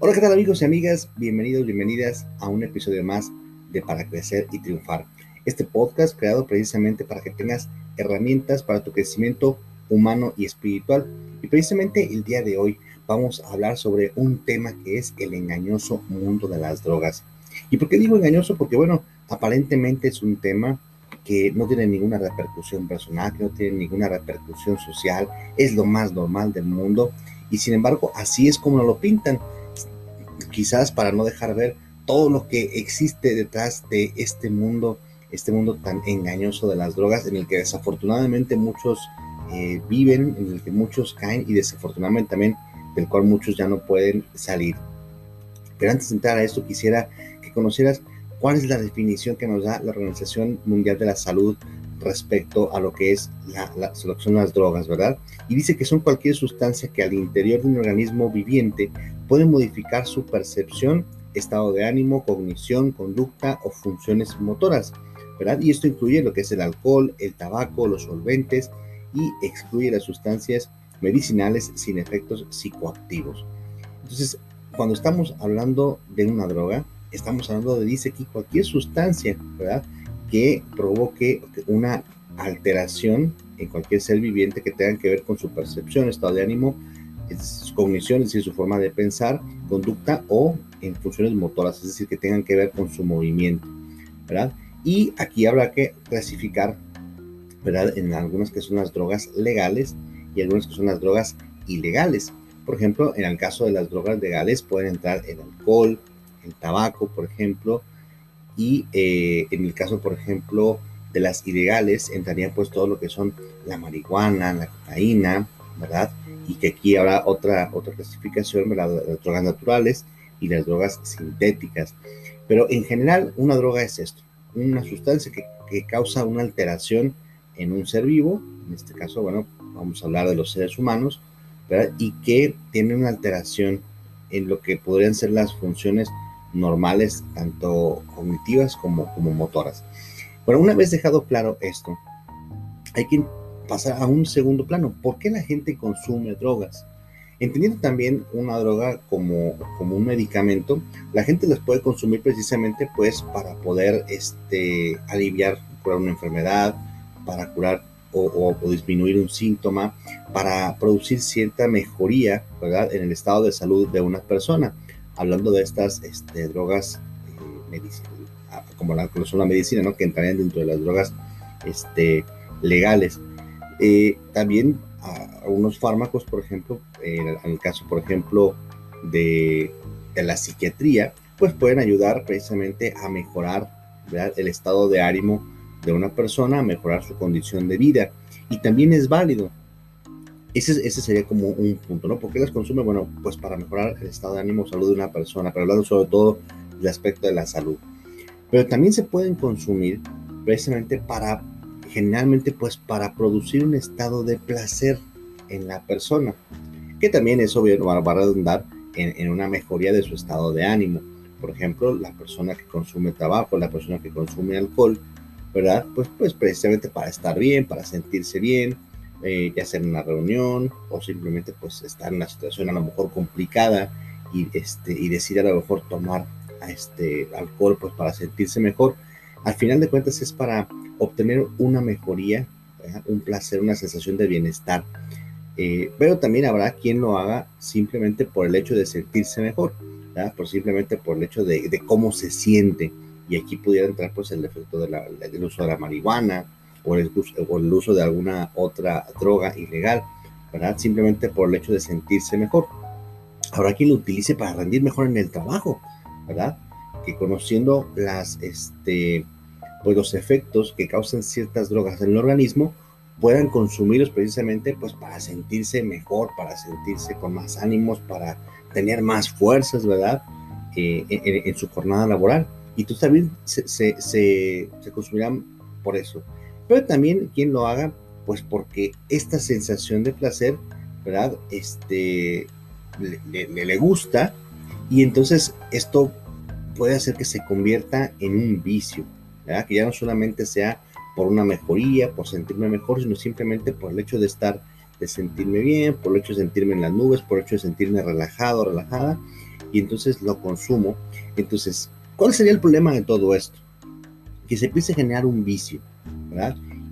Hola, ¿qué tal amigos y amigas? Bienvenidos, bienvenidas a un episodio más de Para Crecer y Triunfar. Este podcast creado precisamente para que tengas herramientas para tu crecimiento humano y espiritual. Y precisamente el día de hoy vamos a hablar sobre un tema que es el engañoso mundo de las drogas. ¿Y por qué digo engañoso? Porque bueno, aparentemente es un tema que no tiene ninguna repercusión personal, que no tiene ninguna repercusión social, es lo más normal del mundo y sin embargo así es como lo pintan quizás para no dejar ver todo lo que existe detrás de este mundo, este mundo tan engañoso de las drogas, en el que desafortunadamente muchos eh, viven, en el que muchos caen y desafortunadamente también del cual muchos ya no pueden salir. Pero antes de entrar a esto, quisiera que conocieras cuál es la definición que nos da la Organización Mundial de la Salud respecto a lo que es la, la, de las drogas, ¿verdad? Y dice que son cualquier sustancia que al interior de un organismo viviente puede modificar su percepción, estado de ánimo, cognición, conducta o funciones motoras, ¿verdad? Y esto incluye lo que es el alcohol, el tabaco, los solventes y excluye las sustancias medicinales sin efectos psicoactivos. Entonces, cuando estamos hablando de una droga, estamos hablando de, dice aquí, cualquier sustancia, ¿verdad? Que provoque una alteración en cualquier ser viviente que tenga que ver con su percepción, estado de ánimo, su cognición, es decir, su forma de pensar, conducta o en funciones motoras, es decir, que tengan que ver con su movimiento, ¿verdad? Y aquí habrá que clasificar, ¿verdad? En algunas que son las drogas legales y algunas que son las drogas ilegales. Por ejemplo, en el caso de las drogas legales pueden entrar el alcohol, el tabaco, por ejemplo, y eh, en el caso, por ejemplo, de las ilegales entraría pues todo lo que son la marihuana, la cocaína, ¿verdad? Y que aquí habrá otra, otra clasificación, ¿verdad? Las drogas naturales y las drogas sintéticas. Pero en general, una droga es esto, una sustancia que, que causa una alteración en un ser vivo, en este caso, bueno, vamos a hablar de los seres humanos, ¿verdad? Y que tiene una alteración en lo que podrían ser las funciones normales, tanto cognitivas como, como motoras. Bueno, una vez dejado claro esto, hay que pasar a un segundo plano. ¿Por qué la gente consume drogas? Entendiendo también una droga como, como un medicamento, la gente las puede consumir precisamente pues para poder este, aliviar, curar una enfermedad, para curar o, disminuir un síntoma, para producir cierta mejoría ¿verdad? en el estado de salud de una persona. Hablando de estas este, drogas eh, medicinales como la, son la medicina, que entrarían dentro de las drogas este, legales. Eh, también algunos fármacos, por ejemplo, en el caso, por ejemplo, de, de, la psiquiatría, pues pueden ayudar precisamente a mejorar el estado de ánimo de una persona, a mejorar su condición de vida. Y también es válido. Ese, ese sería como un punto, ¿no? ¿Por qué las consume? Bueno, pues para mejorar el estado de ánimo, salud de una persona, pero hablando sobre todo del aspecto de la salud pero también se pueden consumir precisamente para, generalmente pues para producir un estado de placer en la persona, que también es obvio, va a redundar en, en una mejoría de su estado de ánimo. Por ejemplo, la persona que consume tabaco, la persona que consume alcohol, ¿verdad? Pues, pues precisamente para estar bien, para sentirse bien, eh, ya sea en una reunión o simplemente pues estar en una situación a lo mejor complicada y, este, y decir a lo mejor tomar a este alcohol pues para sentirse mejor. Al final de cuentas es para obtener una mejoría, un placer, una sensación de bienestar. Eh, pero también habrá quien lo haga simplemente por el hecho de sentirse mejor, por simplemente por el hecho de, cómo se siente. Y aquí pudiera entrar pues el efecto del uso de la marihuana o el, uso de alguna otra droga ilegal, ¿verdad? Simplemente por el hecho de sentirse mejor. Habrá quien lo utilice para rendir mejor en el trabajo, ¿verdad? Que conociendo las, este, pues los efectos que causan ciertas drogas en el organismo, puedan consumirlos precisamente pues para sentirse mejor, para sentirse con más ánimos, para tener más fuerzas, ¿verdad? Eh, en, su jornada laboral. Y tú también se, se, consumirán por eso. Pero también quien lo haga, pues porque esta sensación de placer, ¿verdad? Este, le, le, le gusta y entonces esto puede hacer que se convierta en un vicio, ¿verdad? que ya no solamente sea por una mejoría, por sentirme mejor, sino simplemente por el hecho de estar, de sentirme bien, por el hecho de sentirme en las nubes, por el hecho de sentirme relajado, relajada. y entonces lo consumo. Entonces, ¿cuál sería el problema de todo esto? Que se empiece a generar un vicio,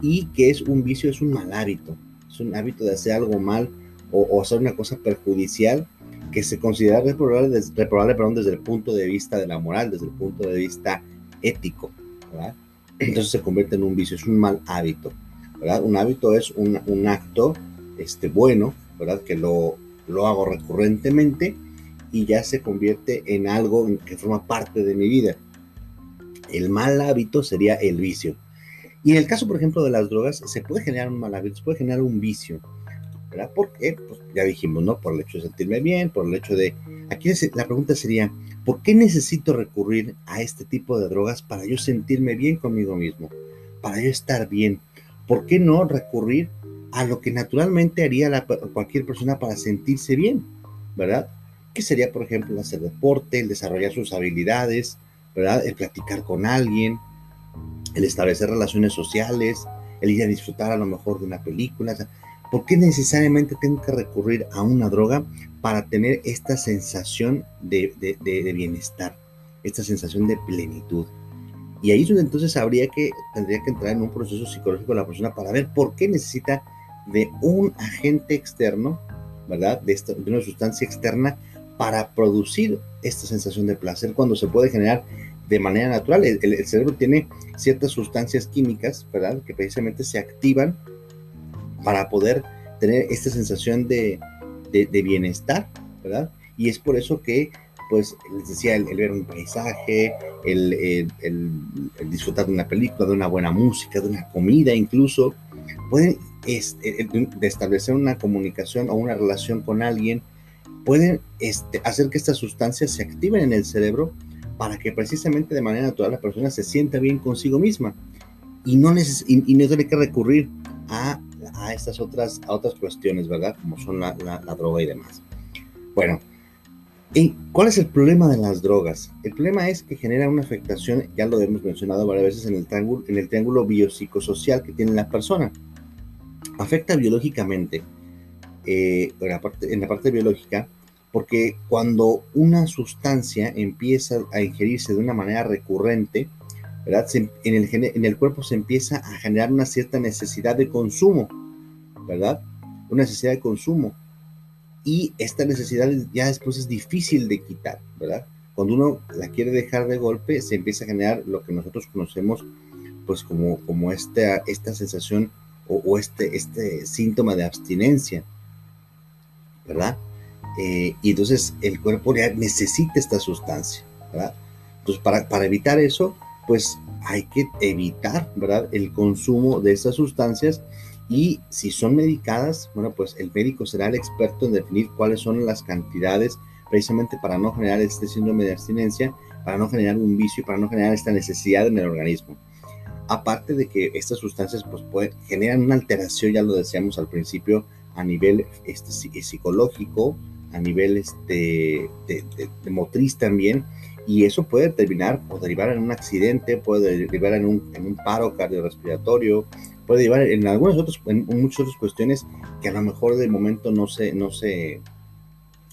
Y que es un vicio, es un mal hábito, es un hábito de hacer algo mal o, hacer una cosa perjudicial que se considera reprobable, reprobable desde el punto de vista de la moral, desde el punto de vista ético, ¿verdad? Entonces se convierte en un vicio, es un mal hábito, ¿verdad? Un hábito es un, un acto este, bueno, ¿verdad? Que lo, lo hago recurrentemente y ya se convierte en algo que forma parte de mi vida. El mal hábito sería el vicio. Y en el caso, por ejemplo, de las drogas, se puede generar un mal hábito, se puede generar un vicio. ¿Verdad? Porque, pues ya dijimos, ¿no? Por el hecho de sentirme bien, por el hecho de... Aquí la pregunta sería, ¿por qué necesito recurrir a este tipo de drogas para yo sentirme bien conmigo mismo? Para yo estar bien. ¿Por qué no recurrir a lo que naturalmente haría cualquier persona para sentirse bien, ¿verdad? Que sería, por ejemplo, hacer deporte, el desarrollar sus habilidades, ¿verdad? El platicar con alguien, el establecer relaciones sociales, el ir a disfrutar a lo mejor de una película. ¿Por qué necesariamente tengo que recurrir a una droga para tener esta sensación de, bienestar, esta sensación de plenitud? Y ahí es donde entonces habría que, tendría que entrar en un proceso psicológico de la persona para ver por qué necesita de un agente externo, ¿verdad? De una sustancia externa para producir esta sensación de placer cuando se puede generar de manera natural. El, cerebro tiene ciertas sustancias químicas, ¿verdad? Que precisamente se activan para poder tener esta sensación de, de, bienestar, ¿verdad? Y es por eso que, pues, les decía, el, ver un paisaje, el, el, disfrutar de una película, de una buena música, de una comida incluso, pueden este, establecer una comunicación o una relación con alguien, pueden este, hacer que estas sustancias se activen en el cerebro para que precisamente de manera natural la persona se sienta bien consigo misma y no, y, no tiene que recurrir a, a, estas otras, otras cuestiones, ¿verdad? Como son la, la, droga y demás. Bueno, ¿y ¿cuál es el problema de las drogas? El problema es que genera una afectación, ya lo hemos mencionado varias veces, en el triángulo, en el triángulo biopsicosocial que tiene la persona afecta biológicamente, eh, en, la parte, en la parte biológica, porque cuando una sustancia empieza a ingerirse de una manera recurrente, ¿verdad? en, el, en el cuerpo se empieza a generar una cierta necesidad de consumo, ¿verdad? Una necesidad de consumo. Y esta necesidad ya después es difícil de quitar, ¿verdad? Cuando uno la quiere dejar de golpe, se empieza a generar lo que nosotros conocemos pues como, como esta, esta sensación o, este, este síntoma de abstinencia, ¿verdad? Eh, y entonces el cuerpo ya necesita esta sustancia, ¿verdad? Entonces para, para evitar eso, pues hay que evitar, ¿verdad? El consumo de estas sustancias y si son medicadas, bueno, pues el médico será el experto en definir cuáles son las cantidades precisamente para no generar este síndrome de abstinencia, para no generar un vicio y para no generar esta necesidad en el organismo. Aparte de que estas sustancias pues, generan una alteración, ya lo decíamos al principio, a nivel este, psicológico, a nivel este, de, motriz también, y eso puede terminar o derivar en un accidente, puede derivar en un, en un paro cardiorrespiratorio, puede derivar en algunas otras, en muchas otras cuestiones que a lo mejor de momento no se, no se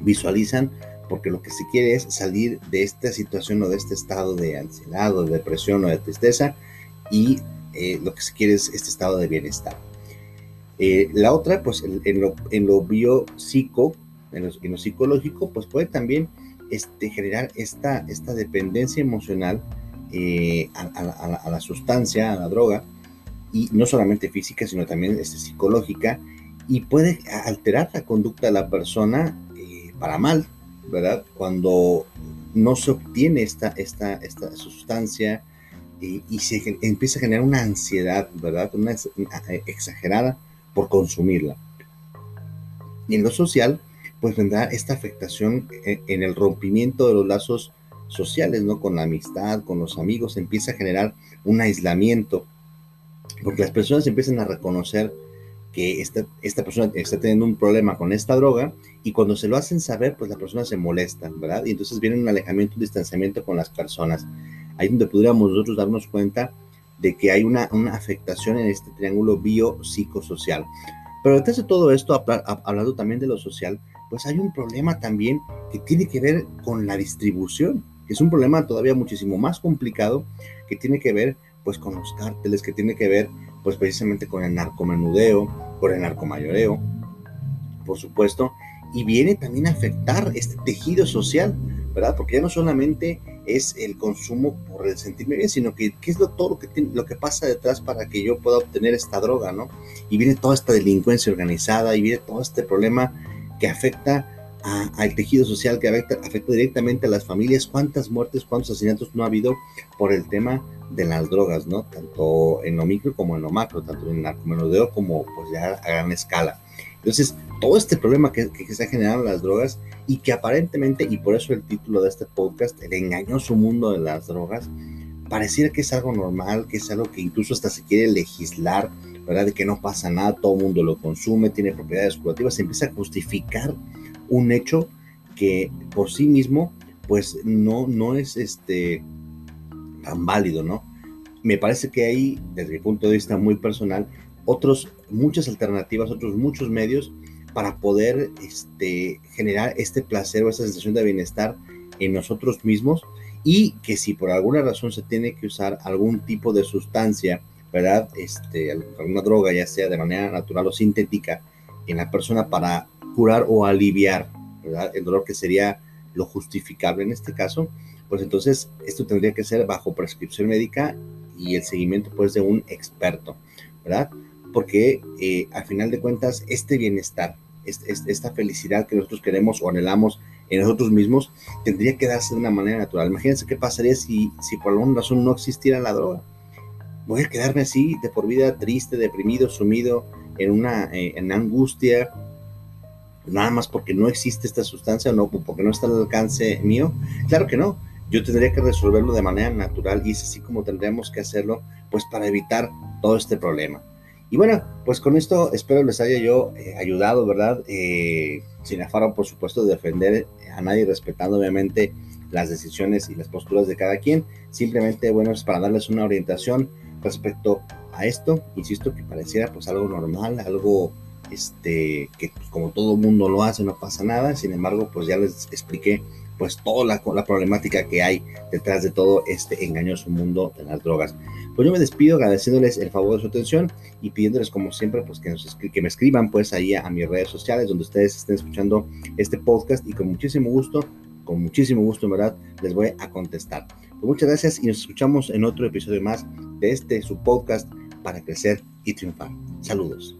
visualizan, porque lo que se quiere es salir de esta situación o de este estado de ansiedad o de depresión o de tristeza y eh, lo que se quiere es este estado de bienestar. Eh, la otra, pues en, lo, en lo biopsico, en lo, psicológico, pues puede también este, generar esta, esta dependencia emocional eh, a, la, sustancia, a la droga, y no solamente física, sino también este, psicológica, y puede alterar la conducta de la persona para mal, ¿verdad? Cuando no se obtiene esta, esta, esta sustancia, y, se empieza a generar una ansiedad, ¿verdad? Una eh, exagerada por consumirla. Y en lo social, pues vendrá esta afectación en, el rompimiento de los lazos sociales, ¿no? Con la amistad, con los amigos, empieza a generar un aislamiento, porque las personas empiezan a reconocer que esta, esta persona está teniendo un problema con esta droga y cuando se lo hacen saber, pues la persona se molesta, ¿verdad? Y entonces viene un alejamiento, un distanciamiento con las personas ahí donde pudiéramos nosotros darnos cuenta de que hay una, una afectación en este triángulo biopsicosocial. Pero detrás de todo esto, hablando también de lo social, pues hay un problema también que tiene que ver con la distribución, que es un problema todavía muchísimo más complicado, que tiene que ver pues con los cárteles, que tiene que ver pues precisamente con el narcomenudeo, con el narcomayoreo, por supuesto, y viene también a afectar este tejido social, ¿verdad? Porque ya no solamente es el consumo por el sentirme bien, sino que qué es lo, todo lo que, lo que pasa detrás para que yo pueda obtener esta droga, ¿no? Y viene toda esta delincuencia organizada y viene todo este problema que afecta al tejido social, que afecta, afecta, directamente a las familias. ¿Cuántas muertes, cuántos asesinatos no ha habido por el tema de las drogas, ¿no? Tanto en lo micro como en lo macro, tanto en el narcomenudeo como pues ya a gran escala. Entonces, todo este problema que, que, se ha generado en las drogas y que aparentemente, y por eso el título de este podcast, el engañoso mundo de las drogas, pareciera que es algo normal, que es algo que incluso hasta se quiere legislar, ¿verdad? De que no pasa nada, todo el mundo lo consume, tiene propiedades curativas, se empieza a justificar un hecho que por sí mismo, pues no, no es este tan válido, ¿no? Me parece que hay, desde mi punto de vista muy personal, otros, muchas alternativas, otros muchos medios para poder este, generar este placer o esta sensación de bienestar en nosotros mismos y que si por alguna razón se tiene que usar algún tipo de sustancia, ¿verdad? Este, alguna droga, ya sea de manera natural o sintética, en la persona para curar o aliviar. El dolor que sería lo justificable en este caso, pues entonces esto tendría que ser bajo prescripción médica y el seguimiento pues de un experto, ¿verdad? porque eh, al final de cuentas este bienestar, esta felicidad que nosotros queremos o anhelamos en nosotros mismos, tendría que darse de una manera natural. Imagínense qué pasaría si, si por alguna razón no existiera la droga. Voy a quedarme así de por vida triste, deprimido, sumido en una eh, en angustia, nada más porque no existe esta sustancia o no, porque no está al alcance mío. Claro que no. Yo tendría que resolverlo de manera natural y es así como tendríamos que hacerlo, pues para evitar todo este problema. Y bueno, pues con esto espero les haya yo eh, ayudado, ¿verdad? Eh, sin afán, por supuesto, de defender a nadie, respetando obviamente las decisiones y las posturas de cada quien. Simplemente, bueno, es para darles una orientación respecto a esto. Insisto que pareciera pues algo normal, algo este, que como todo mundo lo hace, no pasa nada. Sin embargo, pues ya les expliqué pues toda la, problemática que hay detrás de todo este engañoso mundo de las drogas. Pues yo me despido agradeciéndoles el favor de su atención y pidiéndoles como siempre pues que, nos, que me escriban pues ahí a, a mis redes sociales donde ustedes estén escuchando este podcast y con muchísimo gusto, con muchísimo gusto en verdad les voy a contestar. Pues muchas gracias y nos escuchamos en otro episodio más de este su podcast para crecer y triunfar. Saludos.